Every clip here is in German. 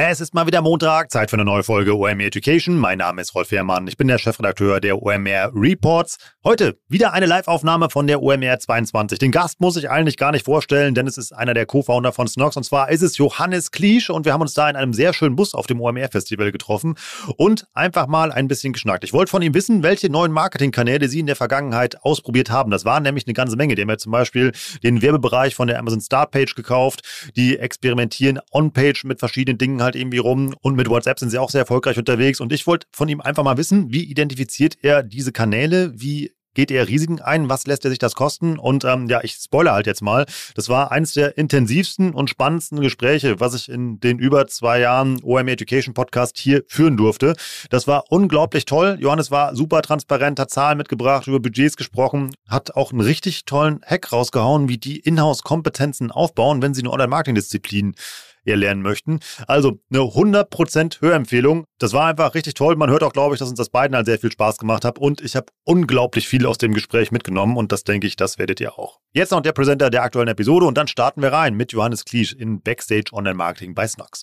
Es ist mal wieder Montag, Zeit für eine neue Folge OMR Education. Mein Name ist Rolf Herrmann, ich bin der Chefredakteur der OMR Reports. Heute wieder eine Live-Aufnahme von der OMR 22. Den Gast muss ich eigentlich gar nicht vorstellen, denn es ist einer der Co-Founder von Snox und zwar ist es Johannes Kliesch und wir haben uns da in einem sehr schönen Bus auf dem OMR Festival getroffen und einfach mal ein bisschen geschnackt. Ich wollte von ihm wissen, welche neuen Marketingkanäle Sie in der Vergangenheit ausprobiert haben. Das waren nämlich eine ganze Menge. Die haben ja zum Beispiel den Werbebereich von der Amazon Startpage gekauft. Die experimentieren on-page mit verschiedenen Dingen halt irgendwie rum und mit WhatsApp sind sie auch sehr erfolgreich unterwegs. Und ich wollte von ihm einfach mal wissen, wie identifiziert er diese Kanäle? Wie geht er Risiken ein? Was lässt er sich das kosten? Und ähm, ja, ich spoilere halt jetzt mal. Das war eines der intensivsten und spannendsten Gespräche, was ich in den über zwei Jahren OM Education Podcast hier führen durfte. Das war unglaublich toll. Johannes war super transparent, hat Zahlen mitgebracht, über Budgets gesprochen, hat auch einen richtig tollen Hack rausgehauen, wie die Inhouse-Kompetenzen aufbauen, wenn sie eine Online-Marketing-Disziplin lernen möchten. Also eine 100% Hörempfehlung. Das war einfach richtig toll. Man hört auch, glaube ich, dass uns das beiden halt sehr viel Spaß gemacht hat und ich habe unglaublich viel aus dem Gespräch mitgenommen und das denke ich, das werdet ihr auch. Jetzt noch der Präsenter der aktuellen Episode und dann starten wir rein mit Johannes Kliesch in Backstage Online Marketing bei Snox.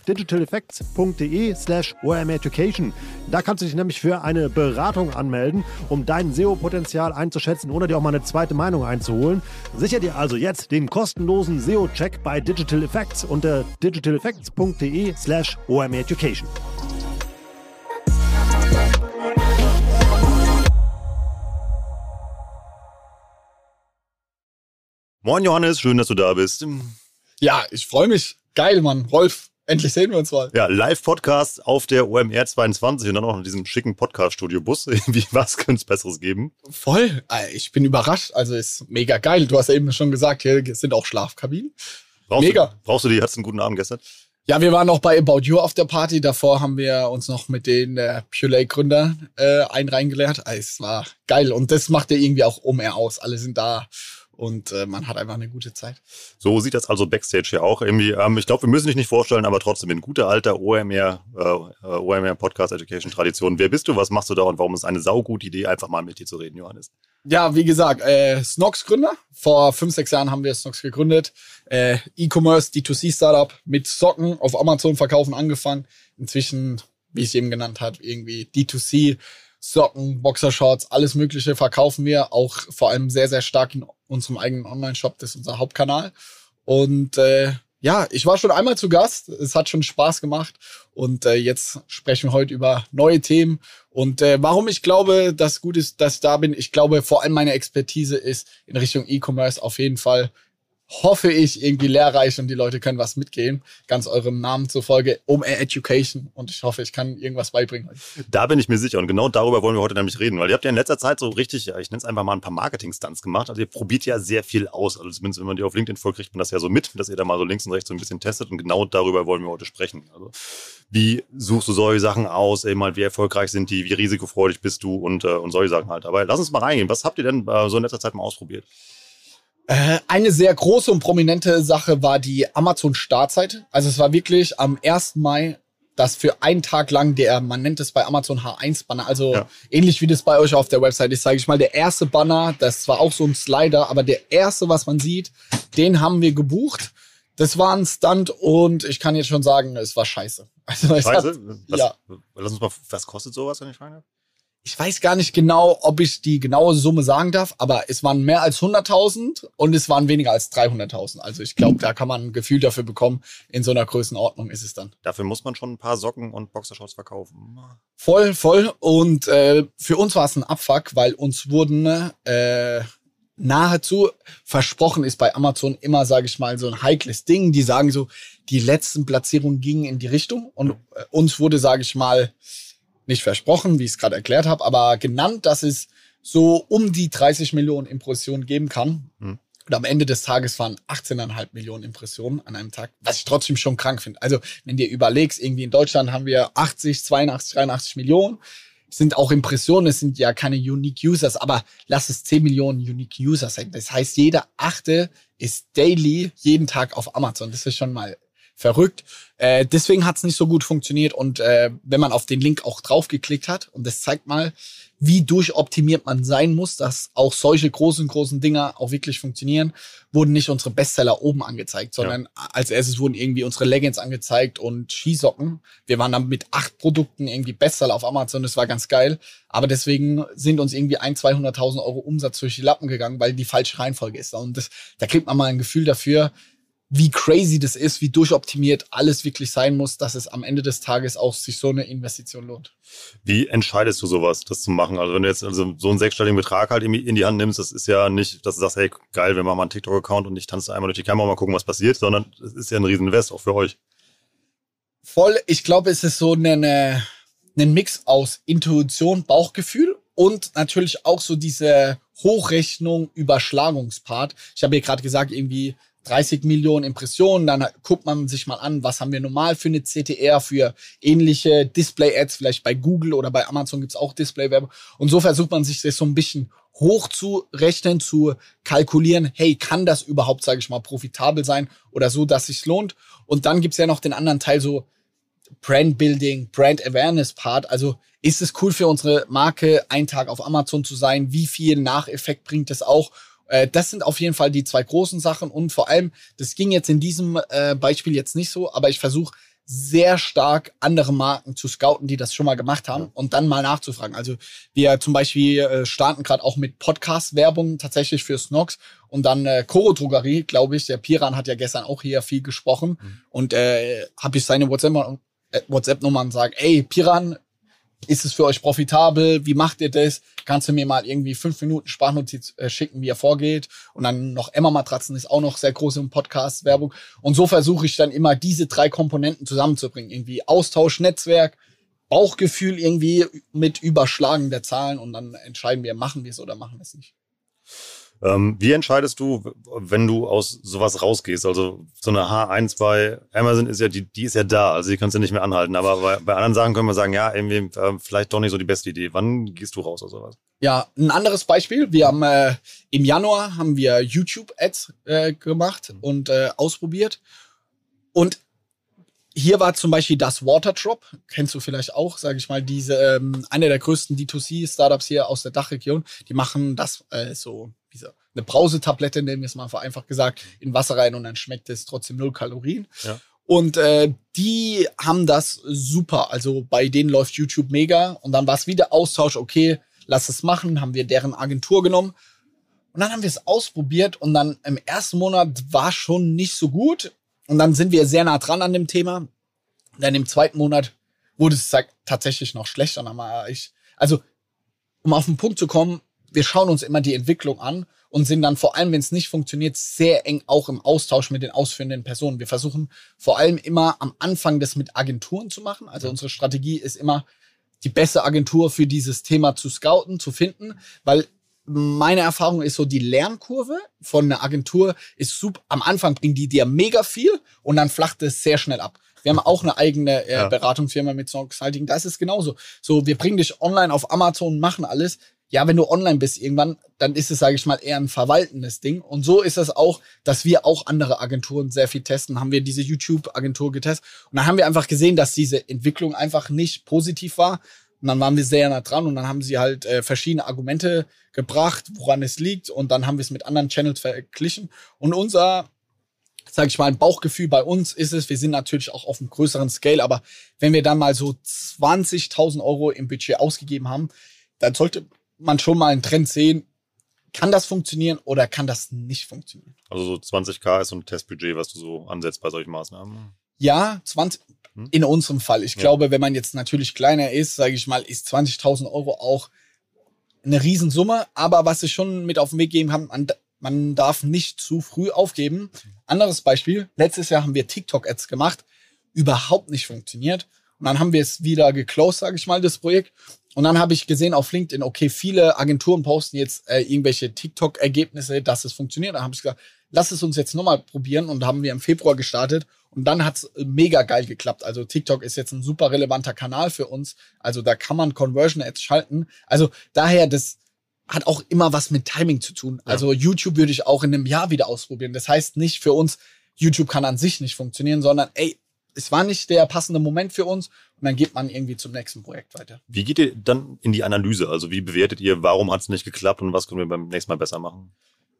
digitaleffects.de slash omeducation. Da kannst du dich nämlich für eine Beratung anmelden, um dein SEO-Potenzial einzuschätzen oder dir auch mal eine zweite Meinung einzuholen. Sicher dir also jetzt den kostenlosen SEO-Check bei Digital Effects unter digitaleffects.de slash omeducation. Moin Johannes, schön, dass du da bist. Ja, ich freue mich. Geil, Mann. Rolf, Endlich sehen wir uns mal. Ja, Live-Podcast auf der OMR 22 und dann auch in diesem schicken Podcast-Studio-Bus. Wie was könnte es Besseres geben? Voll. Ich bin überrascht. Also ist mega geil. Du hast ja eben schon gesagt, hier sind auch Schlafkabinen. Brauchst mega. Du, brauchst du die? Hattest du einen guten Abend gestern? Ja, wir waren noch bei About You auf der Party. Davor haben wir uns noch mit den äh, Purelay-Gründern äh, ein reingeleert. Also, es war geil. Und das macht ja irgendwie auch OMR aus. Alle sind da und äh, man hat einfach eine gute Zeit. So sieht das also Backstage ja auch irgendwie. Ähm, ich glaube, wir müssen dich nicht vorstellen, aber trotzdem in guter alter OMR, äh, OMR Podcast Education Tradition. Wer bist du, was machst du da und warum ist es eine saugute Idee, einfach mal mit dir zu reden, Johannes? Ja, wie gesagt, äh, Snox Gründer. Vor fünf, sechs Jahren haben wir Snox gegründet. Äh, E-Commerce, D2C Startup mit Socken auf Amazon verkaufen angefangen. Inzwischen, wie ich es eben genannt habe, irgendwie D2C Socken, Boxershorts, alles Mögliche verkaufen wir. Auch vor allem sehr, sehr stark in unserem eigenen Online-Shop. Das ist unser Hauptkanal. Und äh, ja, ich war schon einmal zu Gast. Es hat schon Spaß gemacht. Und äh, jetzt sprechen wir heute über neue Themen. Und äh, warum ich glaube, dass gut ist, dass ich da bin. Ich glaube, vor allem meine Expertise ist in Richtung E-Commerce auf jeden Fall hoffe ich, irgendwie lehrreich und die Leute können was mitgehen. Ganz eurem Namen zufolge, um Education. Und ich hoffe, ich kann irgendwas beibringen. Da bin ich mir sicher. Und genau darüber wollen wir heute nämlich reden. Weil ihr habt ja in letzter Zeit so richtig, ich nenne es einfach mal ein paar Marketing-Stunts gemacht. Also ihr probiert ja sehr viel aus. Also zumindest, wenn man die auf LinkedIn folgt, kriegt man das ja so mit, dass ihr da mal so links und rechts so ein bisschen testet. Und genau darüber wollen wir heute sprechen. Also wie suchst du solche Sachen aus? Eben halt, wie erfolgreich sind die? Wie risikofreudig bist du? Und, äh, und solche Sachen halt. Aber lass uns mal reingehen. Was habt ihr denn äh, so in letzter Zeit mal ausprobiert? Äh, eine sehr große und prominente Sache war die Amazon-Startzeit. Also es war wirklich am 1. Mai, dass für einen Tag lang der, man nennt es bei Amazon H1-Banner, also ja. ähnlich wie das bei euch auf der Website ist, sage ich mal, der erste Banner, das war auch so ein Slider, aber der erste, was man sieht, den haben wir gebucht. Das war ein Stunt und ich kann jetzt schon sagen, es war scheiße. Also Scheiße? Hat, Was, ja. Lass uns mal, was kostet sowas, wenn ich fragen darf? Ich weiß gar nicht genau, ob ich die genaue Summe sagen darf, aber es waren mehr als 100.000 und es waren weniger als 300.000. Also ich glaube, da kann man ein Gefühl dafür bekommen. In so einer Größenordnung ist es dann. Dafür muss man schon ein paar Socken und Boxershorts verkaufen. Voll, voll. Und äh, für uns war es ein Abfuck, weil uns wurden äh, nahezu versprochen ist bei Amazon immer, sage ich mal, so ein heikles Ding. Die sagen so, die letzten Platzierungen gingen in die Richtung und äh, uns wurde, sage ich mal, nicht versprochen, wie ich es gerade erklärt habe, aber genannt, dass es so um die 30 Millionen Impressionen geben kann. Hm. Und am Ende des Tages waren 18,5 Millionen Impressionen an einem Tag, was ich trotzdem schon krank finde. Also, wenn dir überlegst, irgendwie in Deutschland haben wir 80, 82, 83 Millionen. Es sind auch Impressionen, es sind ja keine Unique Users, aber lass es 10 Millionen Unique Users sein. Das heißt, jeder achte ist daily jeden Tag auf Amazon. Das ist schon mal verrückt. Äh, deswegen hat es nicht so gut funktioniert. Und äh, wenn man auf den Link auch draufgeklickt hat, und das zeigt mal, wie durchoptimiert man sein muss, dass auch solche großen, großen Dinger auch wirklich funktionieren, wurden nicht unsere Bestseller oben angezeigt, sondern ja. als erstes wurden irgendwie unsere Leggings angezeigt und Skisocken. Wir waren dann mit acht Produkten irgendwie Bestseller auf Amazon, das war ganz geil. Aber deswegen sind uns irgendwie ein, 200.000 Euro Umsatz durch die Lappen gegangen, weil die falsche Reihenfolge ist. Und das, da kriegt man mal ein Gefühl dafür, wie crazy das ist, wie durchoptimiert alles wirklich sein muss, dass es am Ende des Tages auch sich so eine Investition lohnt. Wie entscheidest du sowas, das zu machen? Also wenn du jetzt also so einen sechsstelligen Betrag halt in die Hand nimmst, das ist ja nicht, dass du sagst, hey, geil, wir machen mal einen TikTok-Account und ich tanze einmal durch die Kamera mal gucken, was passiert, sondern es ist ja ein Rieseninvest auch für euch. Voll, ich glaube, es ist so eine, ein Mix aus Intuition, Bauchgefühl und natürlich auch so diese Hochrechnung, Überschlagungspart. Ich habe hier gerade gesagt, irgendwie 30 Millionen Impressionen, dann guckt man sich mal an, was haben wir normal für eine CTR, für ähnliche Display-Ads, vielleicht bei Google oder bei Amazon gibt's auch Display-Werbung. Und so versucht man sich das so ein bisschen hochzurechnen, zu kalkulieren, hey, kann das überhaupt, sage ich mal, profitabel sein oder so, dass sich's lohnt? Und dann gibt's ja noch den anderen Teil so Brand Building, Brand Awareness Part. Also ist es cool für unsere Marke, einen Tag auf Amazon zu sein? Wie viel Nacheffekt bringt es auch? Äh, das sind auf jeden Fall die zwei großen Sachen und vor allem, das ging jetzt in diesem äh, Beispiel jetzt nicht so, aber ich versuche sehr stark andere Marken zu scouten, die das schon mal gemacht haben und dann mal nachzufragen. Also wir zum Beispiel äh, starten gerade auch mit Podcast-Werbung tatsächlich für Snox und dann äh, Koro Drogerie, glaube ich. Der Piran hat ja gestern auch hier viel gesprochen mhm. und äh, habe ich seine WhatsApp-Nummer äh, WhatsApp und sage, ey Piran, ist es für euch profitabel? Wie macht ihr das? Kannst du mir mal irgendwie fünf Minuten Sprachnotiz äh, schicken, wie er vorgeht? Und dann noch Emma-Matratzen ist auch noch sehr groß im Podcast, Werbung. Und so versuche ich dann immer diese drei Komponenten zusammenzubringen. Irgendwie Austausch, Netzwerk, Bauchgefühl irgendwie mit Überschlagen der Zahlen und dann entscheiden wir, machen wir es oder machen wir es nicht. Ähm, wie entscheidest du, wenn du aus sowas rausgehst? Also so eine H1 bei Amazon ist ja, die, die ist ja da, also die kannst du nicht mehr anhalten. Aber bei, bei anderen Sachen können wir sagen, ja, irgendwie äh, vielleicht doch nicht so die beste Idee. Wann gehst du raus aus sowas? Ja, ein anderes Beispiel. Wir haben äh, im Januar haben wir YouTube-Ads äh, gemacht und äh, ausprobiert. Und hier war zum Beispiel das Waterdrop, kennst du vielleicht auch, sage ich mal, diese ähm, eine der größten D2C-Startups hier aus der Dachregion. Die machen das äh, so eine Brausetablette, nennen wir es mal vereinfacht gesagt, in Wasser rein und dann schmeckt es trotzdem null Kalorien. Ja. Und äh, die haben das super. Also bei denen läuft YouTube mega. Und dann war es wieder Austausch, okay, lass es machen, haben wir deren Agentur genommen. Und dann haben wir es ausprobiert und dann im ersten Monat war schon nicht so gut. Und dann sind wir sehr nah dran an dem Thema. Und dann im zweiten Monat wurde es tatsächlich noch schlechter. also, um auf den Punkt zu kommen, wir schauen uns immer die Entwicklung an und sind dann vor allem, wenn es nicht funktioniert, sehr eng auch im Austausch mit den ausführenden Personen. Wir versuchen vor allem immer am Anfang das mit Agenturen zu machen. Also unsere Strategie ist immer, die beste Agentur für dieses Thema zu scouten, zu finden, weil meine Erfahrung ist so, die Lernkurve von einer Agentur ist super. Am Anfang bringen die dir mega viel und dann flacht es sehr schnell ab. Wir haben auch eine eigene äh, ja. Beratungsfirma mit Song Consulting. Da ist es genauso. So, wir bringen dich online auf Amazon, machen alles ja, wenn du online bist irgendwann, dann ist es, sage ich mal, eher ein verwaltendes Ding. Und so ist es auch, dass wir auch andere Agenturen sehr viel testen. Haben wir diese YouTube-Agentur getestet. Und dann haben wir einfach gesehen, dass diese Entwicklung einfach nicht positiv war. Und dann waren wir sehr nah dran und dann haben sie halt äh, verschiedene Argumente gebracht, woran es liegt. Und dann haben wir es mit anderen Channels verglichen. Und unser sage ich mal, ein Bauchgefühl bei uns ist es, wir sind natürlich auch auf einem größeren Scale, aber wenn wir dann mal so 20.000 Euro im Budget ausgegeben haben, dann sollte man schon mal einen Trend sehen, kann das funktionieren oder kann das nicht funktionieren? Also so 20k ist so ein Testbudget, was du so ansetzt bei solchen Maßnahmen. Ja, 20, hm? in unserem Fall. Ich ja. glaube, wenn man jetzt natürlich kleiner ist, sage ich mal, ist 20.000 Euro auch eine Riesensumme. Aber was ich schon mit auf den Weg geben kann, man, man darf nicht zu früh aufgeben. Anderes Beispiel. Letztes Jahr haben wir TikTok-Ads gemacht. Überhaupt nicht funktioniert. Und dann haben wir es wieder geclosed, sage ich mal, das Projekt. Und dann habe ich gesehen auf LinkedIn, okay, viele Agenturen posten jetzt äh, irgendwelche TikTok-Ergebnisse, dass es funktioniert. Dann habe ich gesagt, lass es uns jetzt nochmal probieren. Und haben wir im Februar gestartet. Und dann hat's mega geil geklappt. Also TikTok ist jetzt ein super relevanter Kanal für uns. Also da kann man Conversion Ads schalten. Also daher, das hat auch immer was mit Timing zu tun. Ja. Also YouTube würde ich auch in einem Jahr wieder ausprobieren. Das heißt nicht für uns, YouTube kann an sich nicht funktionieren, sondern ey, es war nicht der passende Moment für uns und dann geht man irgendwie zum nächsten Projekt weiter. Wie geht ihr dann in die Analyse? Also wie bewertet ihr, warum hat es nicht geklappt und was können wir beim nächsten Mal besser machen?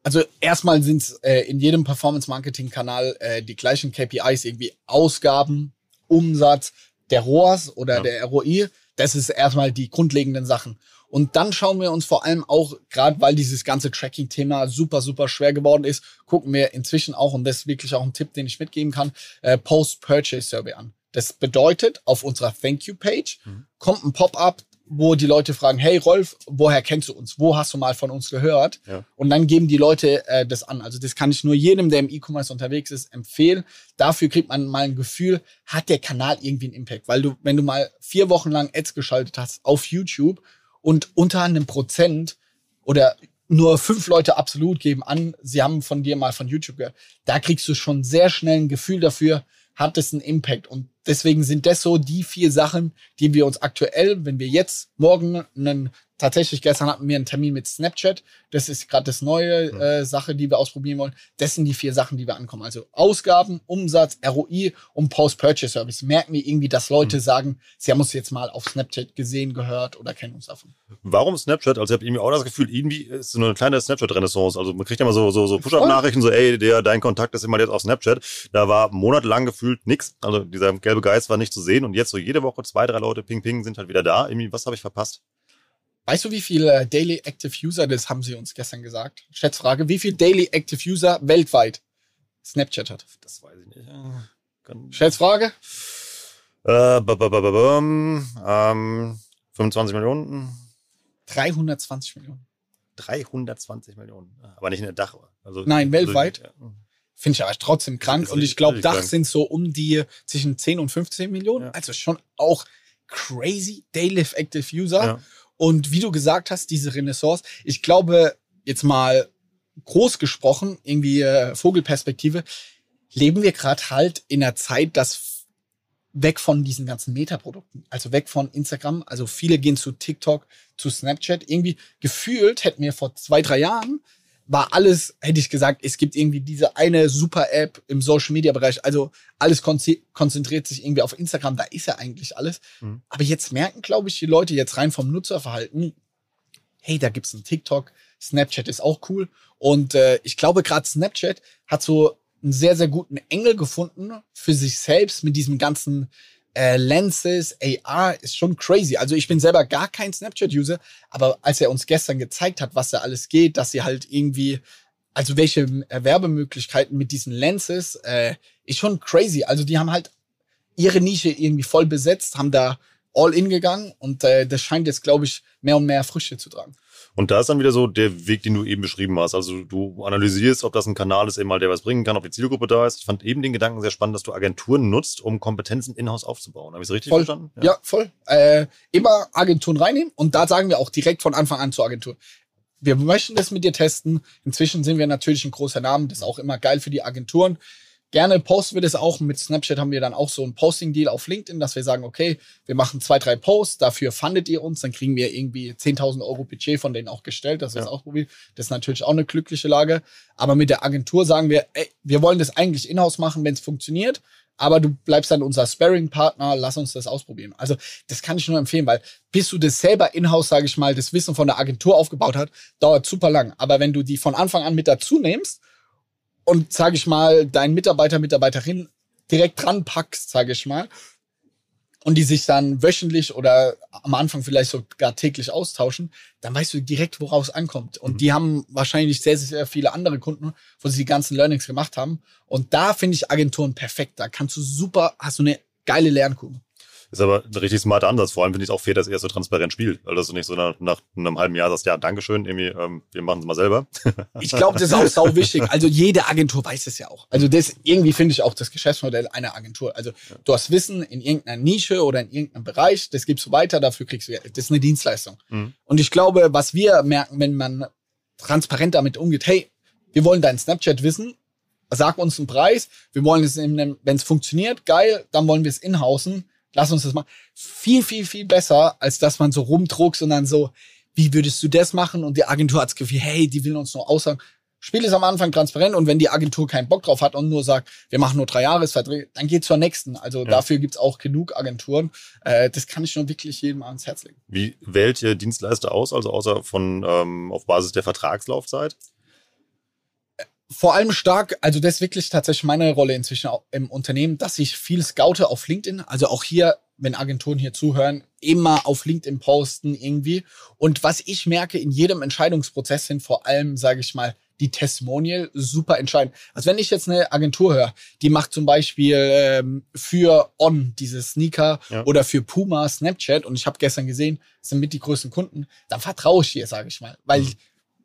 Also erstmal sind es äh, in jedem Performance-Marketing-Kanal äh, die gleichen KPIs, irgendwie Ausgaben, Umsatz, der ROAS oder ja. der ROI. Das ist erstmal die grundlegenden Sachen. Und dann schauen wir uns vor allem auch, gerade weil dieses ganze Tracking-Thema super, super schwer geworden ist, gucken wir inzwischen auch, und das ist wirklich auch ein Tipp, den ich mitgeben kann, äh, Post-Purchase-Survey an. Das bedeutet, auf unserer Thank You-Page mhm. kommt ein Pop-up, wo die Leute fragen, hey Rolf, woher kennst du uns? Wo hast du mal von uns gehört? Ja. Und dann geben die Leute äh, das an. Also das kann ich nur jedem, der im E-Commerce unterwegs ist, empfehlen. Dafür kriegt man mal ein Gefühl, hat der Kanal irgendwie einen Impact? Weil du, wenn du mal vier Wochen lang Ads geschaltet hast auf YouTube und unter einem Prozent oder nur fünf Leute absolut geben an, sie haben von dir mal von YouTube gehört, da kriegst du schon sehr schnell ein Gefühl dafür, hat es einen Impact. Und deswegen sind das so die vier Sachen, die wir uns aktuell, wenn wir jetzt morgen einen tatsächlich gestern hatten wir einen Termin mit Snapchat. Das ist gerade das neue mhm. äh, Sache, die wir ausprobieren wollen. Das sind die vier Sachen, die wir ankommen. Also Ausgaben, Umsatz, ROI und Post-Purchase-Service. Merken wir irgendwie, dass Leute mhm. sagen, sie haben uns jetzt mal auf Snapchat gesehen, gehört oder kennen uns davon. Warum Snapchat? Also ich habe irgendwie auch das Gefühl, irgendwie ist so eine kleine Snapchat-Renaissance. Also man kriegt ja immer so, so, so Push-Up-Nachrichten, so ey, der, dein Kontakt ist immer jetzt auf Snapchat. Da war monatelang gefühlt nix. Also dieser gelbe Geist war nicht zu sehen und jetzt so jede Woche zwei, drei Leute ping ping sind halt wieder da. Irgendwie, was habe ich verpasst? Weißt du, wie viele Daily Active User, das haben sie uns gestern gesagt? Schätzfrage, wie viele Daily Active User weltweit Snapchat hat? Das weiß ich nicht. Kann Schätzfrage? Äh, ähm, 25 Millionen. 320 Millionen. 320 Millionen. Aber nicht in der Dach. Also, Nein, weltweit. Also, Finde ich aber trotzdem krank. Und ich glaube, Dach krank. sind so um die zwischen 10 und 15 Millionen. Ja. Also schon auch crazy Daily Active User. Ja. Und wie du gesagt hast, diese Renaissance, ich glaube, jetzt mal groß gesprochen, irgendwie äh, Vogelperspektive, leben wir gerade halt in einer Zeit, dass weg von diesen ganzen Metaprodukten, also weg von Instagram, also viele gehen zu TikTok, zu Snapchat. Irgendwie gefühlt hätten wir vor zwei, drei Jahren war alles, hätte ich gesagt, es gibt irgendwie diese eine super App im Social Media Bereich. Also alles konzentriert sich irgendwie auf Instagram, da ist ja eigentlich alles. Mhm. Aber jetzt merken, glaube ich, die Leute jetzt rein vom Nutzerverhalten, hey, da gibt's einen TikTok, Snapchat ist auch cool. Und äh, ich glaube, gerade Snapchat hat so einen sehr, sehr guten Engel gefunden für sich selbst mit diesem ganzen äh, Lenses, AR ist schon crazy. Also ich bin selber gar kein Snapchat-User, aber als er uns gestern gezeigt hat, was da alles geht, dass sie halt irgendwie, also welche Werbemöglichkeiten mit diesen Lenses, äh, ist schon crazy. Also die haben halt ihre Nische irgendwie voll besetzt, haben da all in gegangen und äh, das scheint jetzt, glaube ich, mehr und mehr Früchte zu tragen. Und da ist dann wieder so der Weg, den du eben beschrieben hast. Also du analysierst, ob das ein Kanal ist, eben mal der was bringen kann, ob die Zielgruppe da ist. Ich fand eben den Gedanken sehr spannend, dass du Agenturen nutzt, um Kompetenzen in-house aufzubauen. Habe ich es richtig voll. verstanden? Ja, ja voll. Äh, immer Agenturen reinnehmen und da sagen wir auch direkt von Anfang an zur Agentur. Wir möchten das mit dir testen. Inzwischen sind wir natürlich ein großer Name. Das ist auch immer geil für die Agenturen. Gerne posten wir das auch. Mit Snapchat haben wir dann auch so ein Posting-Deal auf LinkedIn, dass wir sagen, okay, wir machen zwei, drei Posts, dafür fundet ihr uns, dann kriegen wir irgendwie 10.000 Euro Budget von denen auch gestellt, dass wir ja. das ausprobieren. Das ist natürlich auch eine glückliche Lage. Aber mit der Agentur sagen wir, ey, wir wollen das eigentlich in-house machen, wenn es funktioniert. Aber du bleibst dann unser Sparring-Partner, lass uns das ausprobieren. Also das kann ich nur empfehlen, weil bis du das selber in-house, sage ich mal, das Wissen von der Agentur aufgebaut hat, dauert super lang. Aber wenn du die von Anfang an mit dazu nimmst und, sage ich mal, deinen Mitarbeiter, Mitarbeiterin direkt dran packst, sage ich mal, und die sich dann wöchentlich oder am Anfang vielleicht sogar täglich austauschen, dann weißt du direkt, woraus es ankommt. Und mhm. die haben wahrscheinlich sehr, sehr viele andere Kunden, wo sie die ganzen Learnings gemacht haben. Und da finde ich Agenturen perfekt. Da kannst du super, hast du eine geile Lernkurve. Ist aber ein richtig smarter Ansatz. Vor allem finde ich es auch fair, dass er so transparent spielt. Weil das du nicht so nach, nach einem halben Jahr sagst, ja, Dankeschön, irgendwie, ähm, wir machen es mal selber. Ich glaube, das ist auch sau wichtig. Also jede Agentur weiß es ja auch. Also das irgendwie finde ich auch das Geschäftsmodell einer Agentur. Also du hast Wissen in irgendeiner Nische oder in irgendeinem Bereich, das gibst du weiter, dafür kriegst du, das ist eine Dienstleistung. Mhm. Und ich glaube, was wir merken, wenn man transparent damit umgeht, hey, wir wollen dein Snapchat wissen, sag uns einen Preis, wir wollen es, wenn es funktioniert, geil, dann wollen wir es inhausen lass uns das mal. Viel, viel, viel besser, als dass man so rumdruckst und dann so, wie würdest du das machen? Und die Agentur hat das Gefühl, hey, die will uns nur aussagen. Spiel ist am Anfang transparent und wenn die Agentur keinen Bock drauf hat und nur sagt, wir machen nur drei Jahresverträge, dann geht zur nächsten. Also ja. dafür gibt's auch genug Agenturen. Äh, das kann ich schon wirklich jedem ans Herz legen. Wie wählt ihr Dienstleister aus, also außer von ähm, auf Basis der Vertragslaufzeit? Vor allem stark, also das ist wirklich tatsächlich meine Rolle inzwischen auch im Unternehmen, dass ich viel scoute auf LinkedIn. Also auch hier, wenn Agenturen hier zuhören, immer auf LinkedIn posten irgendwie. Und was ich merke in jedem Entscheidungsprozess sind vor allem, sage ich mal, die Testimonial super entscheidend. Also wenn ich jetzt eine Agentur höre, die macht zum Beispiel ähm, für On diese Sneaker ja. oder für Puma Snapchat und ich habe gestern gesehen, sind mit die größten Kunden, dann vertraue ich dir, sage ich mal, weil mhm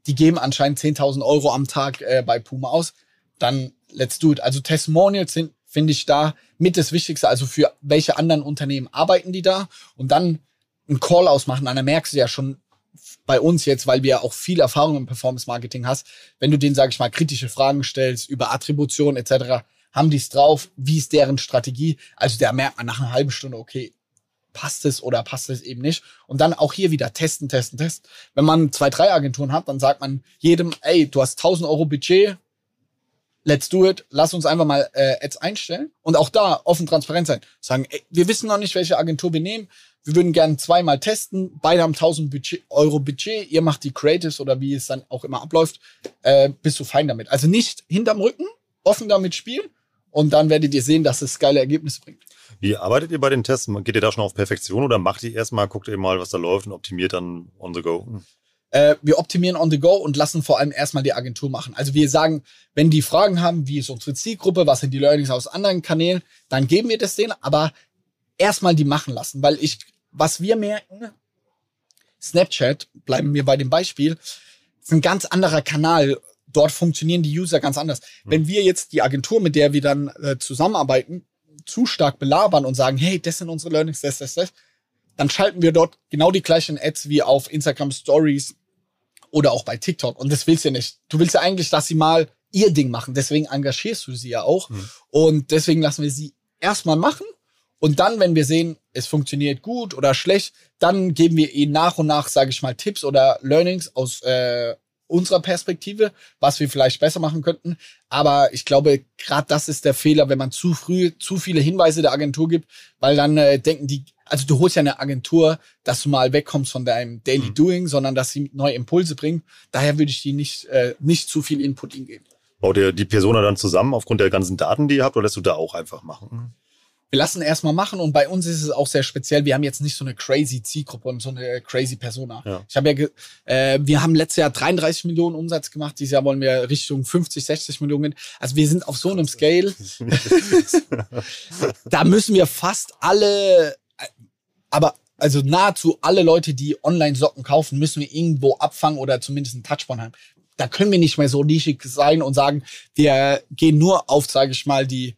die geben anscheinend 10.000 Euro am Tag äh, bei Puma aus, dann let's do it. Also Testimonials sind, finde ich, da mit das Wichtigste. Also für welche anderen Unternehmen arbeiten die da? Und dann einen Call ausmachen. Dann merkst du ja schon bei uns jetzt, weil wir auch viel Erfahrung im Performance Marketing hast, wenn du denen, sage ich mal, kritische Fragen stellst über Attribution etc., haben die es drauf, wie ist deren Strategie? Also da merkt man nach einer halben Stunde, okay, passt es oder passt es eben nicht. Und dann auch hier wieder testen, testen, testen. Wenn man zwei, drei Agenturen hat, dann sagt man jedem, ey, du hast 1000 Euro Budget, let's do it, lass uns einfach mal äh, Ads einstellen. Und auch da offen transparent sein. Sagen, ey, wir wissen noch nicht, welche Agentur wir nehmen. Wir würden gerne zweimal testen. Beide haben 1000 Budget, Euro Budget. Ihr macht die Creatives oder wie es dann auch immer abläuft. Äh, bist du fein damit. Also nicht hinterm Rücken, offen damit spielen. Und dann werdet ihr sehen, dass es geile Ergebnisse bringt. Wie arbeitet ihr bei den Tests? Geht ihr da schon auf Perfektion oder macht ihr erstmal, guckt ihr mal, was da läuft und optimiert dann on the go? Hm. Äh, wir optimieren on the go und lassen vor allem erstmal die Agentur machen. Also wir sagen, wenn die Fragen haben, wie ist unsere Zielgruppe, was sind die Learnings aus anderen Kanälen, dann geben wir das denen, aber erstmal die machen lassen, weil ich, was wir merken, Snapchat, bleiben wir bei dem Beispiel, ist ein ganz anderer Kanal. Dort funktionieren die User ganz anders. Mhm. Wenn wir jetzt die Agentur, mit der wir dann äh, zusammenarbeiten, zu stark belabern und sagen, hey, das sind unsere Learnings, das, das, das, dann schalten wir dort genau die gleichen Ads wie auf Instagram Stories oder auch bei TikTok. Und das willst du ja nicht. Du willst ja eigentlich, dass sie mal ihr Ding machen. Deswegen engagierst du sie ja auch. Mhm. Und deswegen lassen wir sie erstmal machen. Und dann, wenn wir sehen, es funktioniert gut oder schlecht, dann geben wir ihnen nach und nach, sage ich mal, Tipps oder Learnings aus äh, unserer Perspektive, was wir vielleicht besser machen könnten. Aber ich glaube, gerade das ist der Fehler, wenn man zu früh zu viele Hinweise der Agentur gibt, weil dann äh, denken die, also du holst ja eine Agentur, dass du mal wegkommst von deinem Daily mhm. Doing, sondern dass sie neue Impulse bringen. Daher würde ich die nicht, äh, nicht zu viel Input ihnen geben. Baut ihr die Persona dann zusammen aufgrund der ganzen Daten, die ihr habt, oder lässt du da auch einfach machen? Wir lassen erstmal machen und bei uns ist es auch sehr speziell. Wir haben jetzt nicht so eine crazy Zielgruppe und so eine crazy Persona. Ja. Ich habe ja, äh, wir haben letztes Jahr 33 Millionen Umsatz gemacht. Dieses Jahr wollen wir Richtung 50, 60 Millionen. Also wir sind auf so einem Scale. da müssen wir fast alle, aber also nahezu alle Leute, die online Socken kaufen, müssen wir irgendwo abfangen oder zumindest einen Touchpoint haben. Da können wir nicht mehr so nischig sein und sagen, wir gehen nur auf, sage ich mal, die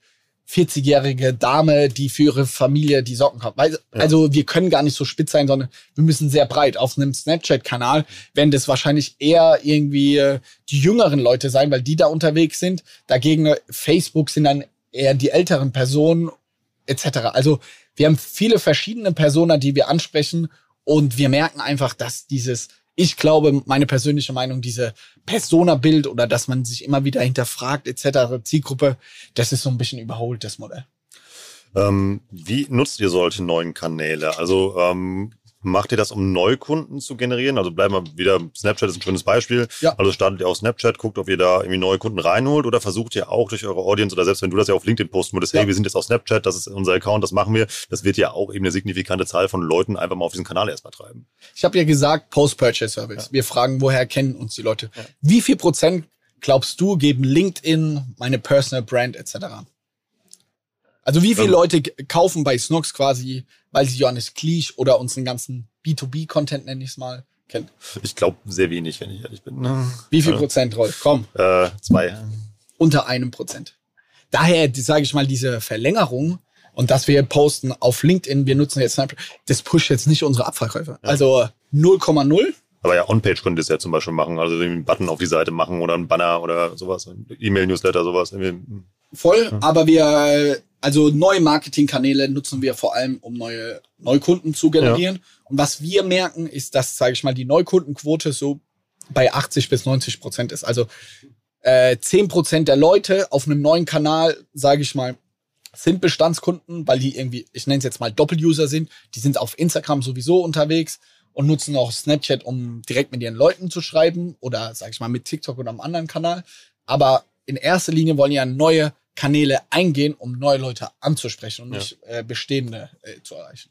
40-jährige Dame, die für ihre Familie die Socken kauft. Weil, ja. Also wir können gar nicht so spitz sein, sondern wir müssen sehr breit. Auf einem Snapchat-Kanal werden das wahrscheinlich eher irgendwie äh, die jüngeren Leute sein, weil die da unterwegs sind. Dagegen äh, Facebook sind dann eher die älteren Personen etc. Also wir haben viele verschiedene Personen, die wir ansprechen und wir merken einfach, dass dieses ich glaube, meine persönliche Meinung, diese Persona-Bild oder dass man sich immer wieder hinterfragt, etc., Zielgruppe, das ist so ein bisschen überholt, das Modell. Ähm, wie nutzt ihr solche neuen Kanäle? Also ähm, Macht ihr das, um Neukunden zu generieren? Also bleiben wir wieder, Snapchat ist ein schönes Beispiel. Ja. Also startet ihr auf Snapchat, guckt, ob ihr da irgendwie neue Kunden reinholt oder versucht ihr auch durch eure Audience oder selbst wenn du das ja auf LinkedIn posten würdest, Ja. hey, wir sind jetzt auf Snapchat, das ist unser Account, das machen wir. Das wird ja auch eben eine signifikante Zahl von Leuten einfach mal auf diesen Kanal erstmal treiben. Ich habe ja gesagt, Post-Purchase-Service. Wir fragen, woher kennen uns die Leute? Wie viel Prozent glaubst du geben LinkedIn, meine Personal Brand etc.? Also wie viele Ähm. Leute kaufen bei Snox quasi, weil sie Johannes Kliesch oder unseren ganzen B2B-Content, nenne ich es mal, kennen? Ich glaube sehr wenig, wenn ich ehrlich bin. ne? Wie viel Ja. Prozent, Rolf? Komm, Äh, zwei. unter einem Prozent. Daher, sage ich mal, diese Verlängerung und dass wir posten auf LinkedIn, wir nutzen jetzt Snapchat, das pusht jetzt nicht unsere Abverkäufe. Also 0,0 Aber ja, On-Page könnt ihr es ja zum Beispiel machen. Also irgendwie einen Button auf die Seite machen oder einen Banner oder sowas. E-Mail-Newsletter, sowas. Irgendwie. voll, aber wir, also neue Marketingkanäle nutzen wir vor allem, um neue Neukunden zu generieren. Und was wir merken, ist, dass, sage ich mal, die Neukundenquote so bei 80 bis 90 Prozent ist. Also äh, 10 Prozent der Leute auf einem neuen Kanal, sage ich mal, sind Bestandskunden, weil die irgendwie, ich nenne es jetzt mal Doppeluser sind. Die sind auf Instagram sowieso unterwegs und nutzen auch Snapchat, um direkt mit ihren Leuten zu schreiben oder, sage ich mal, mit TikTok oder einem anderen Kanal. Aber in erster Linie wollen ja neue Kanäle eingehen, um neue Leute anzusprechen und Ja. nicht äh, bestehende äh, zu erreichen.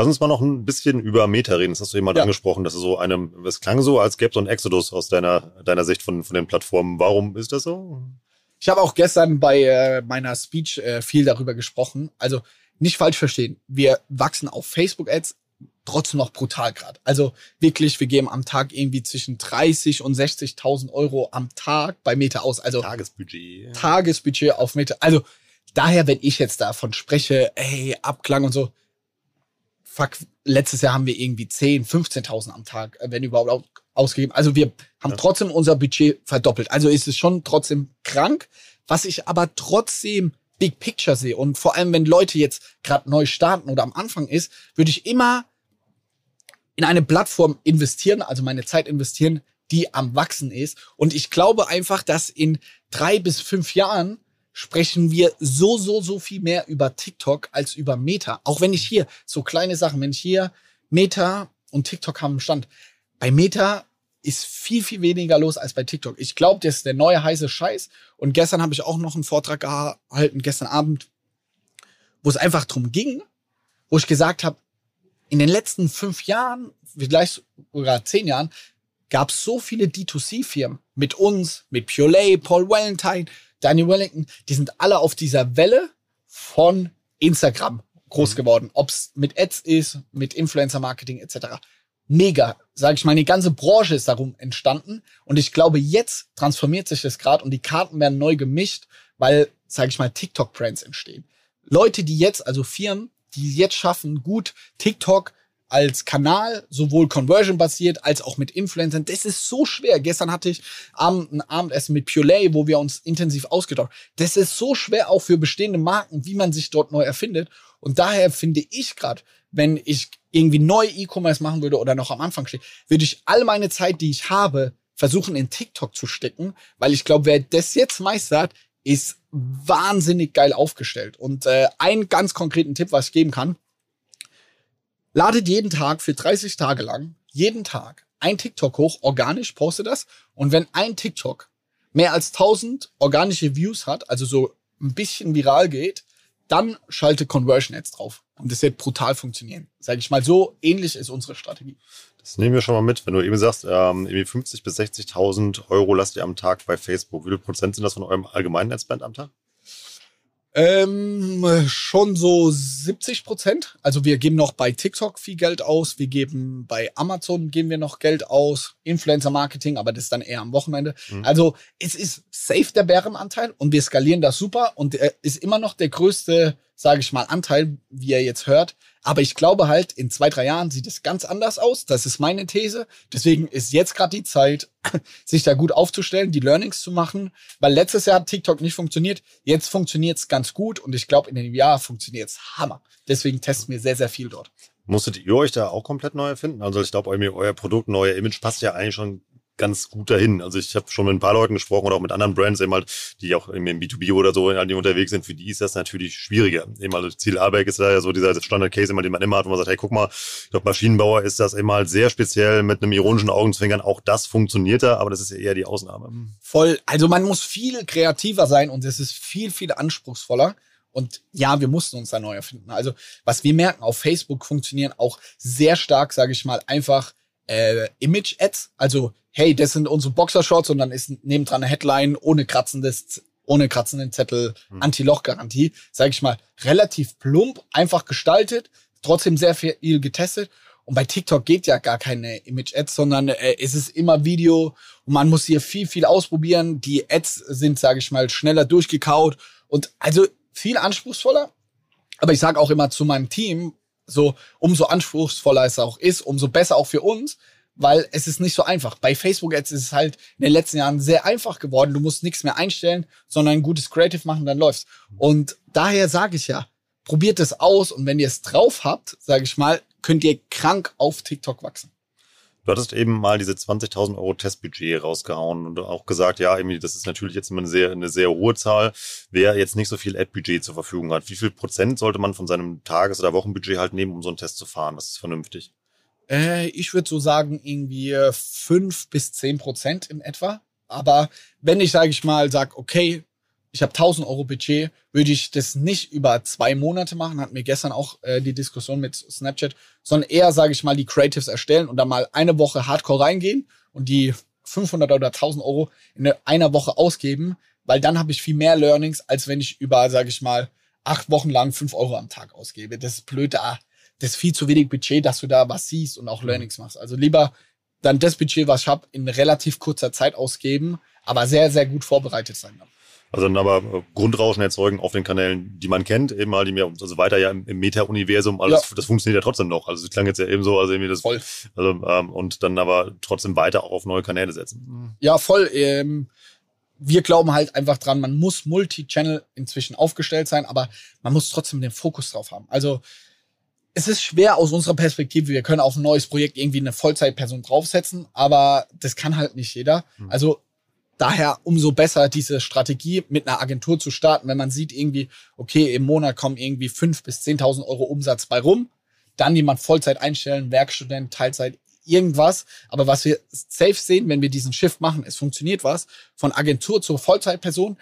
Lass uns mal noch ein bisschen über Meta reden. Das hast du eben mal Ja. angesprochen. Das ist so eine, es klang so, als gäbe es so einen Exodus aus deiner, deiner Sicht von, von den Plattformen. Warum ist das so? Ich habe auch gestern bei äh, meiner Speech äh, viel darüber gesprochen. Also nicht falsch verstehen. Wir wachsen auf Facebook-Ads trotzdem noch brutal gerade. Also wirklich, wir geben am Tag irgendwie zwischen 30 und 60.000 Euro am Tag bei Meta aus. Also Tagesbudget. Tagesbudget auf Meta. Also daher, wenn ich jetzt davon spreche, ey, Abklang und so, fuck, letztes Jahr haben wir irgendwie 10, 15.000 am Tag, äh, wenn überhaupt, au- ausgegeben. Also wir haben Ja. trotzdem unser Budget verdoppelt. Also ist es schon trotzdem krank, was ich aber trotzdem Big Picture sehe. Und vor allem, wenn Leute jetzt gerade neu starten oder am Anfang ist, würde ich immer in eine Plattform investieren, also meine Zeit investieren, die am Wachsen ist. Und ich glaube einfach, dass in drei bis fünf Jahren sprechen wir so, so, so viel mehr über TikTok als über Meta. Auch wenn ich hier so kleine Sachen, wenn ich hier Meta und TikTok haben Stand. Bei Meta ist viel, viel weniger los als bei TikTok. Ich glaube, das ist der neue heiße Scheiß. Und gestern habe ich auch noch einen Vortrag gehalten, gestern Abend, wo es einfach drum ging, wo ich gesagt habe, in den letzten fünf Jahren, vielleicht sogar zehn Jahren, gab es so viele D2C-Firmen mit uns, mit Purelay, Paul Valentine, Daniel Wellington, die sind alle auf dieser Welle von Instagram groß geworden. Ob es mit Ads ist, mit Influencer-Marketing etc. Mega, sage ich mal, die ganze Branche ist darum entstanden. Und ich glaube, jetzt transformiert sich das gerade und die Karten werden neu gemischt, weil, sage ich mal, TikTok-Brands entstehen. Leute, die jetzt, also Firmen, die jetzt schaffen, gut TikTok als Kanal, sowohl conversion-basiert als auch mit Influencern. Das ist so schwer. Gestern hatte ich Abend, ein Abendessen mit Purelay, wo wir uns intensiv ausgetauscht haben. Das ist so schwer auch für bestehende Marken, wie man sich dort neu erfindet. Und daher finde ich gerade, wenn ich irgendwie neu E-Commerce machen würde oder noch am Anfang stehe, würde ich all meine Zeit, die ich habe, versuchen in TikTok zu stecken, weil ich glaube, wer das jetzt meistert, ist wahnsinnig geil aufgestellt. Und äh, einen ganz konkreten Tipp, was ich geben kann, ladet jeden Tag für 30 Tage lang, jeden Tag, ein TikTok hoch, organisch, poste das. Und wenn ein TikTok mehr als 1000 organische Views hat, also so ein bisschen viral geht, dann schalte Conversion Ads drauf. Und das wird brutal funktionieren. Sage ich mal, so ähnlich ist unsere Strategie. Das nehmen wir schon mal mit. Wenn du eben sagst, ähm, irgendwie 50.000 bis 60.000 Euro lasst ihr am Tag bei Facebook. Wie viel Prozent sind das von eurem allgemeinen Adspend am Tag? Ähm, schon so 70 Prozent. Also wir geben noch bei TikTok viel Geld aus. Wir geben bei Amazon geben wir noch Geld aus. Influencer Marketing, aber das ist dann eher am Wochenende. Mhm. Also es ist safe der Bärenanteil und wir skalieren das super und er ist immer noch der größte, sage ich mal, Anteil, wie er jetzt hört. Aber ich glaube halt, in zwei, drei Jahren sieht es ganz anders aus. Das ist meine These. Deswegen ist jetzt gerade die Zeit, sich da gut aufzustellen, die Learnings zu machen. Weil letztes Jahr hat TikTok nicht funktioniert. Jetzt funktioniert es ganz gut und ich glaube, in dem Jahr funktioniert es Hammer. Deswegen testen wir sehr, sehr viel dort. Musstet ihr euch da auch komplett neu erfinden? Also ich glaube, euer Produkt, euer Image passt ja eigentlich schon ganz gut dahin. Also ich habe schon mit ein paar Leuten gesprochen und auch mit anderen Brands, eben halt, die auch im B2B oder so halt unterwegs sind, für die ist das natürlich schwieriger. Eben also Ziel Albeck ist da ja so dieser Standard-Case, den man immer hat, wo man sagt, hey, guck mal, ich glaube, Maschinenbauer ist das immer halt sehr speziell mit einem ironischen Augenzwinkern. Auch das funktioniert da, aber das ist ja eher die Ausnahme. Voll. Also man muss viel kreativer sein und es ist viel, viel anspruchsvoller. Und ja, wir mussten uns da neu erfinden. Also was wir merken, auf Facebook funktionieren auch sehr stark, sage ich mal, einfach äh, Image-Ads. Also hey, das sind unsere Boxershorts und dann ist nebendran eine Headline ohne kratzendes, ohne kratzenden Zettel, hm. Anti-Loch-Garantie, sage ich mal, relativ plump, einfach gestaltet, trotzdem sehr viel getestet. Und bei TikTok geht ja gar keine Image-Ads, sondern äh, es ist immer Video und man muss hier viel, viel ausprobieren. Die Ads sind, sage ich mal, schneller durchgekaut und also viel anspruchsvoller. Aber ich sage auch immer zu meinem Team, so umso anspruchsvoller es auch ist, umso besser auch für uns, weil es ist nicht so einfach. Bei Facebook Ads ist es halt in den letzten Jahren sehr einfach geworden. Du musst nichts mehr einstellen, sondern ein gutes Creative machen, dann läuft's. Und daher sage ich ja, probiert es aus und wenn ihr es drauf habt, sage ich mal, könnt ihr krank auf TikTok wachsen. Du hattest eben mal diese 20.000 Euro Testbudget rausgehauen und auch gesagt, ja, irgendwie, das ist natürlich jetzt immer eine sehr, eine sehr hohe Zahl, wer jetzt nicht so viel Ad-Budget zur Verfügung hat. Wie viel Prozent sollte man von seinem Tages- oder Wochenbudget halt nehmen, um so einen Test zu fahren? Das ist vernünftig. Äh, ich würde so sagen, irgendwie fünf bis zehn Prozent in etwa. Aber wenn ich, sage ich mal, sag, okay, ich habe 1000 Euro Budget, würde ich das nicht über zwei Monate machen. Hatten wir gestern auch äh, die Diskussion mit Snapchat, sondern eher, sage ich mal, die Creatives erstellen und dann mal eine Woche Hardcore reingehen und die 500 oder 1000 Euro in einer Woche ausgeben, weil dann habe ich viel mehr Learnings, als wenn ich über, sage ich mal, acht Wochen lang fünf Euro am Tag ausgebe. Das ist blöd, da das ist viel zu wenig Budget, dass du da was siehst und auch mhm. Learnings machst. Also lieber dann das Budget, was ich habe, in relativ kurzer Zeit ausgeben, aber sehr, sehr gut vorbereitet sein. Dann. Also dann aber äh, Grundrauschen erzeugen auf den Kanälen, die man kennt, eben mal die mir, also weiter ja im, im Meta-Universum, alles, ja. das funktioniert ja trotzdem noch. Also es klang jetzt ja eben so, also irgendwie das voll. Also, ähm, und dann aber trotzdem weiter auch auf neue Kanäle setzen. Ja, voll. Ähm, wir glauben halt einfach dran, man muss Multi-Channel inzwischen aufgestellt sein, aber man muss trotzdem den Fokus drauf haben. Also es ist schwer aus unserer Perspektive. Wir können auf ein neues Projekt irgendwie eine Vollzeitperson draufsetzen, aber das kann halt nicht jeder. Mhm. Also daher umso besser diese Strategie mit einer Agentur zu starten, wenn man sieht irgendwie, okay, im Monat kommen irgendwie fünf bis zehntausend Euro Umsatz bei rum, dann jemand Vollzeit einstellen, Werkstudent, Teilzeit, irgendwas. Aber was wir safe sehen, wenn wir diesen Shift machen, es funktioniert was, von Agentur zur Vollzeitperson,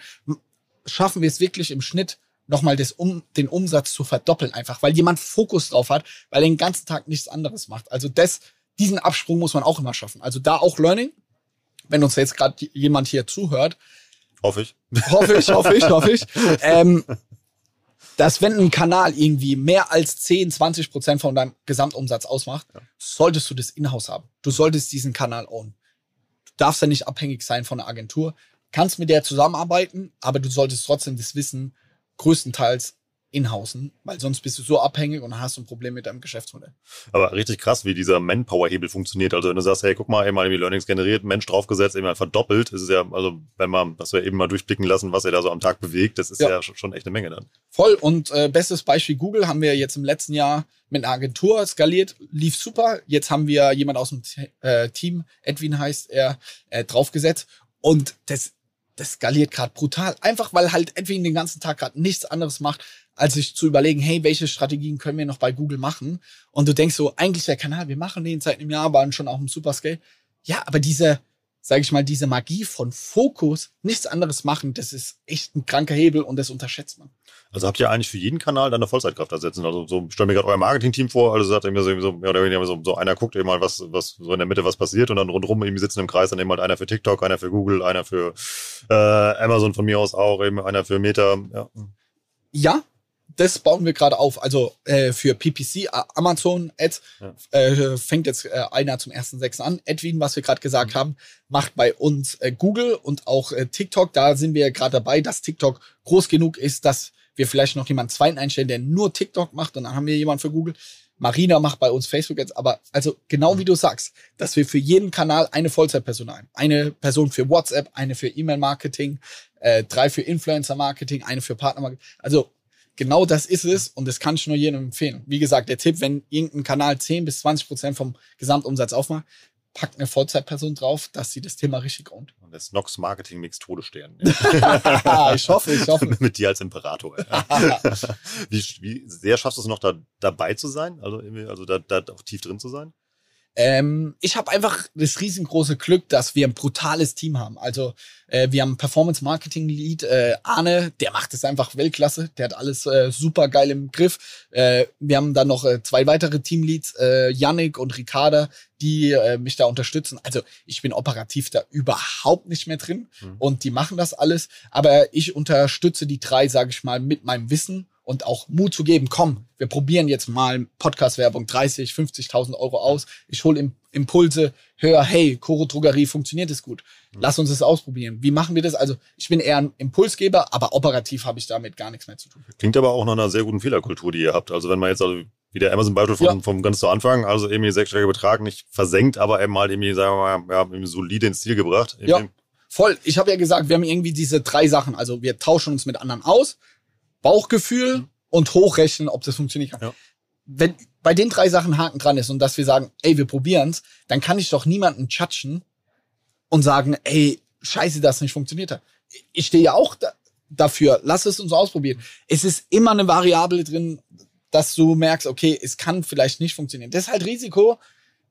schaffen wir es wirklich im Schnitt nochmal das, um, den Umsatz zu verdoppeln einfach, weil jemand Fokus drauf hat, weil er den ganzen Tag nichts anderes macht. Also das, diesen Absprung muss man auch immer schaffen. Also da auch Learning, wenn uns jetzt gerade jemand hier zuhört. Hoffe ich. Hoffe ich, hoffe ich, hoffe ich. Ähm, dass wenn ein Kanal irgendwie mehr als 10, 20 Prozent von deinem Gesamtumsatz ausmacht, ja. solltest du das in-house haben. Du solltest diesen Kanal own. Du darfst ja nicht abhängig sein von einer Agentur. Kannst mit der zusammenarbeiten, aber du solltest trotzdem das Wissen, größtenteils inhausen, weil sonst bist du so abhängig und hast ein Problem mit deinem Geschäftsmodell. Aber richtig krass, wie dieser Manpower-Hebel funktioniert. Also wenn du sagst, hey, guck mal, einmal irgendwie Learnings generiert, Mensch draufgesetzt, eben verdoppelt, ist es ja, also wenn man, was wir eben mal durchblicken lassen, was er da so am Tag bewegt, das ist ja, ja schon echt eine Menge dann. Voll und äh, bestes Beispiel Google haben wir jetzt im letzten Jahr mit einer Agentur skaliert, lief super. Jetzt haben wir jemand aus dem äh, Team, Edwin heißt er, äh, draufgesetzt und das das skaliert gerade brutal. Einfach weil halt Edwin den ganzen Tag gerade nichts anderes macht, als sich zu überlegen, hey, welche Strategien können wir noch bei Google machen? Und du denkst so, eigentlich der Kanal, wir machen den seit einem Jahr, waren schon auf dem Superscale. Ja, aber diese, sage ich mal, diese Magie von Fokus, nichts anderes machen, das ist echt ein kranker Hebel und das unterschätzt man. Also habt ihr eigentlich für jeden Kanal dann eine Vollzeitkraft ersetzen? Also so stell mir gerade euer Marketing-Team vor, also sagt irgendwie so, so, mehr oder weniger so, so einer guckt eben mal, was, was so in der Mitte was passiert und dann rundrum irgendwie sitzen im Kreis, dann eben halt einer für TikTok, einer für Google, einer für äh, Amazon von mir aus auch, eben einer für Meta. Ja. Ja, das bauen wir gerade auf. Also äh, für PPC, Amazon Ads, Ja. äh, fängt jetzt äh, einer zum 1.6. an. Edwin, was wir gerade gesagt haben, macht bei uns äh, Google und auch äh, TikTok. Da sind wir gerade dabei, dass TikTok groß genug ist, dass wir vielleicht noch jemanden zweiten einstellen, der nur TikTok macht und dann haben wir jemanden für Google. Marina macht bei uns Facebook jetzt, aber also genau wie du sagst, dass wir für jeden Kanal eine Vollzeitperson ein. Eine Person für WhatsApp, eine für E-Mail-Marketing, äh, drei für Influencer-Marketing, eine für Partner-Marketing. Also genau das ist es und das kann ich nur jedem empfehlen. Wie gesagt, der Tipp, wenn irgendein Kanal 10 bis 20 Prozent vom Gesamtumsatz aufmacht, packt eine Vollzeitperson drauf, dass sie das Thema richtig ownt. Und der Snox Marketing Mix Todesstern. ich hoffe, ich hoffe. Mit dir als Imperator. wie, wie sehr schaffst du es noch da dabei zu sein? Also, also da, da auch tief drin zu sein? Ähm, ich habe einfach das riesengroße Glück, dass wir ein brutales Team haben. Also äh, wir haben Performance Marketing Lead äh, Arne, der macht es einfach Weltklasse, der hat alles äh, super geil im Griff. Äh, wir haben dann noch äh, zwei weitere Teamleads, äh, Yannick und Ricarda, die äh, mich da unterstützen. Also ich bin operativ da überhaupt nicht mehr drin Mhm. und die machen das alles. Aber ich unterstütze die drei, sage ich mal, mit meinem Wissen und auch Mut zu geben. Komm, wir probieren jetzt mal Podcast-Werbung 30, 50.000 Euro aus. Ich hole Im Impulse, hör, hey, Koro Drogerie funktioniert es gut. Lass uns das ausprobieren. Wie machen wir das? Also ich bin eher ein Impulsgeber, aber operativ habe ich damit gar nichts mehr zu tun. Klingt aber auch nach einer sehr guten Fehlerkultur, die ihr habt. Also wenn man jetzt also wie der Amazon-Beispiel vom, Ja. vom ganz zu Anfang, also irgendwie sechsstelliger Betrag nicht versenkt, aber eben mal irgendwie, sagen wir mal, ja, irgendwie solide ins Ziel gebracht. Ja. Voll. Ich habe ja gesagt, wir haben irgendwie diese drei Sachen. Also wir tauschen uns mit anderen aus, Bauchgefühl und hochrechnen, ob das funktionieren kann. Ja. Wenn bei den drei Sachen Haken dran ist und dass wir sagen, ey, wir probieren's, dann kann ich doch niemanden judgen und sagen, ey, scheiße, das nicht funktioniert hat. Ich stehe ja auch da, dafür, lass es uns ausprobieren. Es ist immer eine Variable drin, dass du merkst, okay, es kann vielleicht nicht funktionieren. Das ist halt Risiko.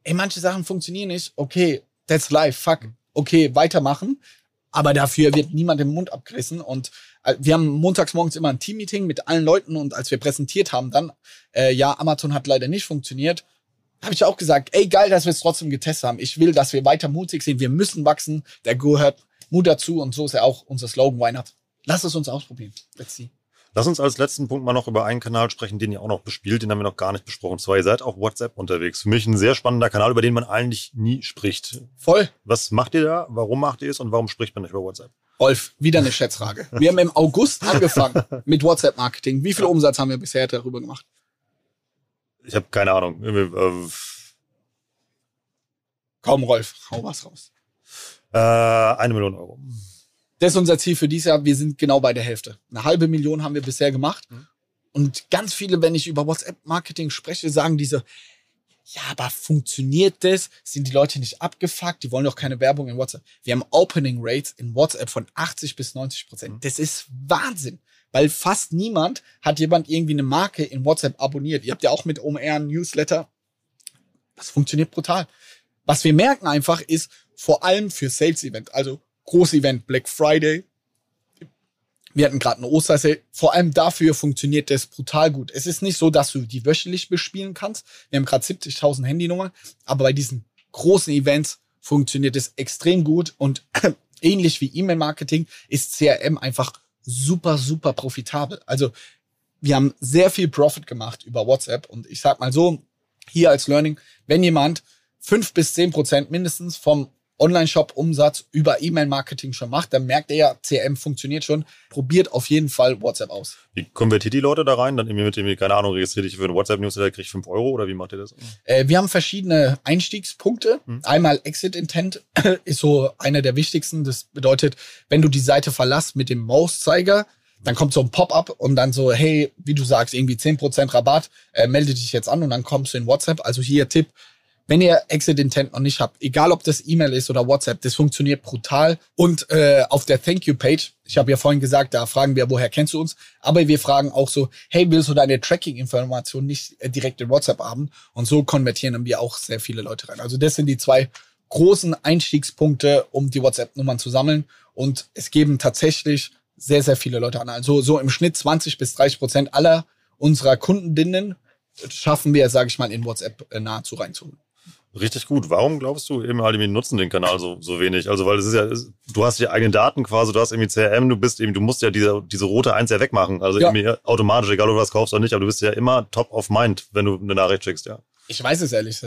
Ey, manche Sachen funktionieren nicht. Okay, that's life, fuck. Okay, weitermachen. Aber dafür wird niemand den Mund abgerissen. Und äh, wir haben montags morgens immer ein Team-Meeting mit allen Leuten. Und als wir präsentiert haben, dann, äh, ja, Amazon hat leider nicht funktioniert, habe ich auch gesagt, ey, geil, dass wir es trotzdem getestet haben. Ich will, dass wir weiter mutig sind. Wir müssen wachsen. Der gehört Mut dazu. Und so ist ja auch unser Slogan, not? Lass es uns ausprobieren. Let's see. Lass uns als letzten Punkt mal noch über einen Kanal sprechen, den ihr auch noch bespielt, den haben wir noch gar nicht besprochen. Und zwar, ihr seid auf WhatsApp unterwegs. Für mich ein sehr spannender Kanal, über den man eigentlich nie spricht. Voll. Was macht ihr da? Warum macht ihr es und warum spricht man nicht über WhatsApp? Rolf, wieder eine Schätzfrage. Wir haben im August angefangen mit WhatsApp-Marketing. Wie viel Umsatz haben wir bisher darüber gemacht? Ich habe keine Ahnung. Äh, Kaum, Rolf, hau was raus. äh, eine Million Euro. Das ist unser Ziel für dieses Jahr. Wir sind genau bei der Hälfte. Eine halbe Million haben wir bisher gemacht. Mhm. Und ganz viele, wenn ich über WhatsApp-Marketing spreche, sagen diese, ja, aber funktioniert das? Sind die Leute nicht abgefuckt? Die wollen doch keine Werbung in WhatsApp. Wir haben Opening Rates in WhatsApp von 80 bis 90 Prozent. Mhm. Das ist Wahnsinn. Weil fast niemand hat jemand irgendwie eine Marke in WhatsApp abonniert. Ihr habt ja auch mit OMR ein Newsletter. Das funktioniert brutal. Was wir merken einfach ist, vor allem für Sales-Event, also Groß-Event Black Friday, wir hatten gerade einen Ostersale. Vor allem dafür funktioniert das brutal gut. Es ist nicht so, dass du die wöchentlich bespielen kannst. Wir haben gerade 70.000 Handynummern, aber bei diesen großen Events funktioniert es extrem gut und ähnlich wie E-Mail-Marketing ist CRM einfach super, super profitabel. Also wir haben sehr viel Profit gemacht über WhatsApp und ich sag mal so, hier als Learning, wenn jemand fünf bis zehn Prozent mindestens vom Online-Shop-Umsatz über E-Mail-Marketing schon macht, dann merkt er ja, CRM funktioniert schon. Probiert auf jeden Fall WhatsApp aus. Wie konvertiert die Leute da rein? Dann irgendwie mit dem, keine Ahnung, registriere dich für einen WhatsApp-Newsletter, krieg ich 5 Euro oder wie macht ihr das? Äh, wir haben verschiedene Einstiegspunkte. Mhm. Einmal Exit Intent ist so einer der wichtigsten. Das bedeutet, wenn du die Seite verlässt mit dem Mauszeiger, dann kommt so ein Pop-up und dann so, hey, wie du sagst, irgendwie 10% Rabatt, äh, melde dich jetzt an und dann kommst du in WhatsApp. Also hier Tipp, wenn ihr Exit Intent noch nicht habt, egal ob das E-Mail ist oder WhatsApp, das funktioniert brutal. Und äh, auf der Thank You Page, ich habe ja vorhin gesagt, da fragen wir, woher kennst du uns? Aber wir fragen auch so, hey, willst du deine Tracking-Information nicht äh, direkt in WhatsApp haben? Und so konvertieren wir auch sehr viele Leute rein. Also das sind die zwei großen Einstiegspunkte, um die WhatsApp-Nummern zu sammeln. Und es geben tatsächlich sehr, sehr viele Leute an. Also so im Schnitt 20 bis 30 Prozent aller unserer Kundinnen schaffen wir, sage ich mal, in WhatsApp äh, nahezu reinzuholen. Richtig gut. Warum glaubst du eben halt, die nutzen den Kanal so, so wenig? Also, weil es ist ja, du hast die eigenen Daten quasi, du hast irgendwie CRM, du bist eben, du musst ja diese, diese rote Eins ja wegmachen. Also ja. irgendwie automatisch, egal ob du was kaufst oder nicht, aber du bist ja immer top of mind, wenn du eine Nachricht schickst, ja. Ich weiß es ehrlich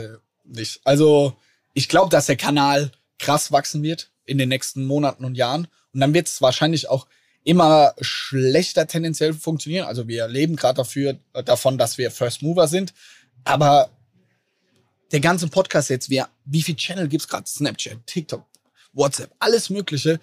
nicht. Also, ich glaube, dass der Kanal krass wachsen wird in den nächsten Monaten und Jahren. Und dann wird es wahrscheinlich auch immer schlechter tendenziell funktionieren. Also wir leben gerade dafür davon, dass wir First Mover sind. Aber der ganze Podcast jetzt, wie, wie viel Channel gibt's gerade? Snapchat, TikTok, WhatsApp, alles Mögliche.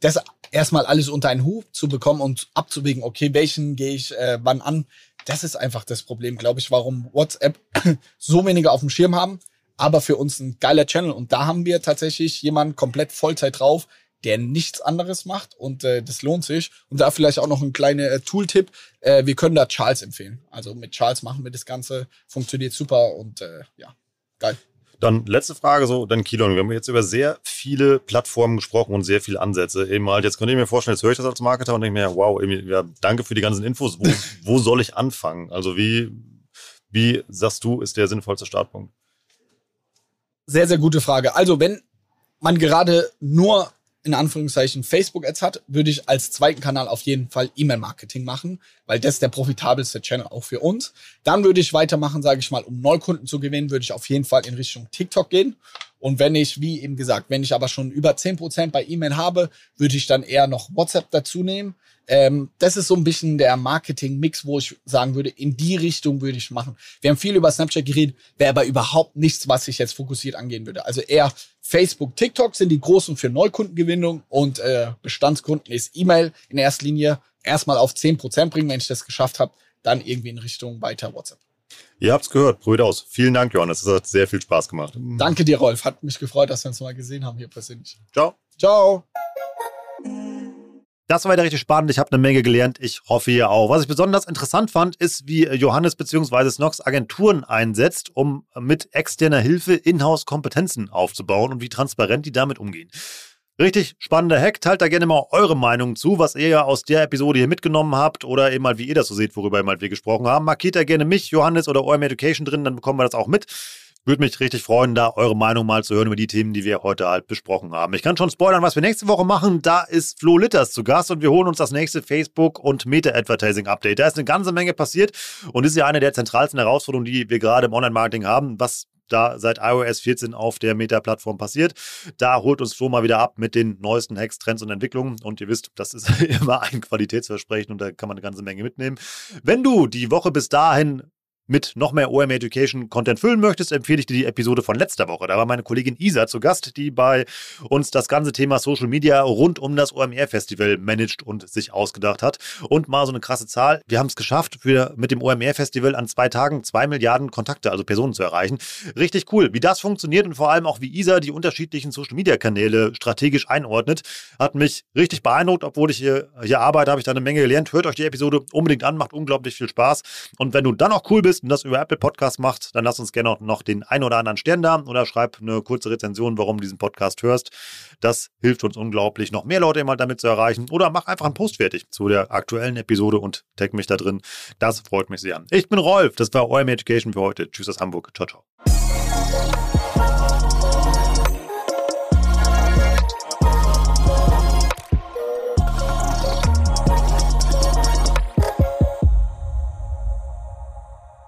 Das erstmal alles unter einen Hut zu bekommen und abzuwägen, okay, welchen gehe ich äh, wann an, das ist einfach das Problem, glaube ich, warum WhatsApp so wenige auf dem Schirm haben, aber für uns ein geiler Channel. Und da haben wir tatsächlich jemanden komplett Vollzeit drauf, der nichts anderes macht und äh, das lohnt sich. Und da vielleicht auch noch ein kleiner äh, Tooltip. Äh, wir können da Charles empfehlen. Also mit Charles machen wir das Ganze, funktioniert super und äh, ja, geil. Dann letzte Frage so, dann Kilon. Wir haben jetzt über sehr viele Plattformen gesprochen und sehr viele Ansätze. Eben halt, jetzt könnte ich mir vorstellen, jetzt höre ich das als Marketer und denke mir, wow, ja, danke für die ganzen Infos. Wo, wo soll ich anfangen? Also wie, wie sagst du, ist der sinnvollste Startpunkt? Sehr, sehr gute Frage. Also wenn man gerade nur in Anführungszeichen Facebook-Ads hat, würde ich als zweiten Kanal auf jeden Fall E-Mail-Marketing machen, weil das ist der profitabelste Channel auch für uns. Dann würde ich weitermachen, sage ich mal, um Neukunden zu gewinnen, würde ich auf jeden Fall in Richtung TikTok gehen. Und wenn ich, wie eben gesagt, wenn ich aber schon über zehn Prozent bei E-Mail habe, würde ich dann eher noch WhatsApp dazu nehmen. Ähm, das ist so ein bisschen der Marketing-Mix, wo ich sagen würde, in die Richtung würde ich machen. Wir haben viel über Snapchat geredet, wäre aber überhaupt nichts, was ich jetzt fokussiert angehen würde. Also eher Facebook, TikTok sind die großen für Neukundengewinnung und äh, Bestandskunden ist E-Mail in erster Linie erstmal auf zehn Prozent bringen, wenn ich das geschafft habe, dann irgendwie in Richtung weiter WhatsApp. Ihr habt's gehört, probiert aus. Vielen Dank, Johannes. Es hat sehr viel Spaß gemacht. Danke dir, Rolf. Hat mich gefreut, dass wir uns mal gesehen haben hier persönlich. Ciao. Ciao. Das war wieder richtig spannend. Ich habe eine Menge gelernt. Ich hoffe ihr auch. Was ich besonders interessant fand, ist, wie Johannes bzw. Snox Agenturen einsetzt, um mit externer Hilfe Inhouse-Kompetenzen aufzubauen und wie transparent die damit umgehen. Richtig spannender Hack. Teilt da gerne mal eure Meinung zu, was ihr ja aus der Episode hier mitgenommen habt oder eben mal, wie ihr das so seht, worüber wir gesprochen haben. Markiert da gerne mich, Johannes oder OM Education drin, dann bekommen wir das auch mit. Würde mich richtig freuen, da eure Meinung mal zu hören über die Themen, die wir heute halt besprochen haben. Ich kann schon spoilern, was wir nächste Woche machen. Da ist Flo Litters zu Gast und wir holen uns das nächste Facebook- und Meta-Advertising-Update. Da ist eine ganze Menge passiert und ist ja eine der zentralsten Herausforderungen, die wir gerade im Online-Marketing haben. Was da seit iOS 14 auf der Meta-Plattform passiert. Da holt uns Flo mal wieder ab mit den neuesten Hacks, Trends und Entwicklungen. Und ihr wisst, das ist immer ein Qualitätsversprechen und da kann man eine ganze Menge mitnehmen. Wenn du die Woche bis dahin mit noch mehr OM Education Content füllen möchtest, empfehle ich dir die Episode von letzter Woche. Da war meine Kollegin Isa zu Gast, die bei uns das ganze Thema Social Media rund um das OMR Festival managt und sich ausgedacht hat. Und mal so eine krasse Zahl. Wir haben es geschafft, für, mit dem OMR Festival an zwei Tagen zwei Milliarden Kontakte, also Personen zu erreichen. Richtig cool. Wie das funktioniert und vor allem auch wie Isa die unterschiedlichen Social Media Kanäle strategisch einordnet, hat mich richtig beeindruckt. Obwohl ich hier, hier arbeite, habe ich da eine Menge gelernt. Hört euch die Episode unbedingt an, macht unglaublich viel Spaß. Und wenn du dann auch cool bist, bist und das über Apple Podcast macht, dann lass uns gerne auch noch den ein oder anderen Stern da oder schreib eine kurze Rezension, warum du diesen Podcast hörst. Das hilft uns unglaublich, noch mehr Leute immer damit zu erreichen. Oder mach einfach einen Post fertig zu der aktuellen Episode und tag mich da drin. Das freut mich sehr. Ich bin Rolf, das war OM Education für heute. Tschüss aus Hamburg. Ciao, ciao.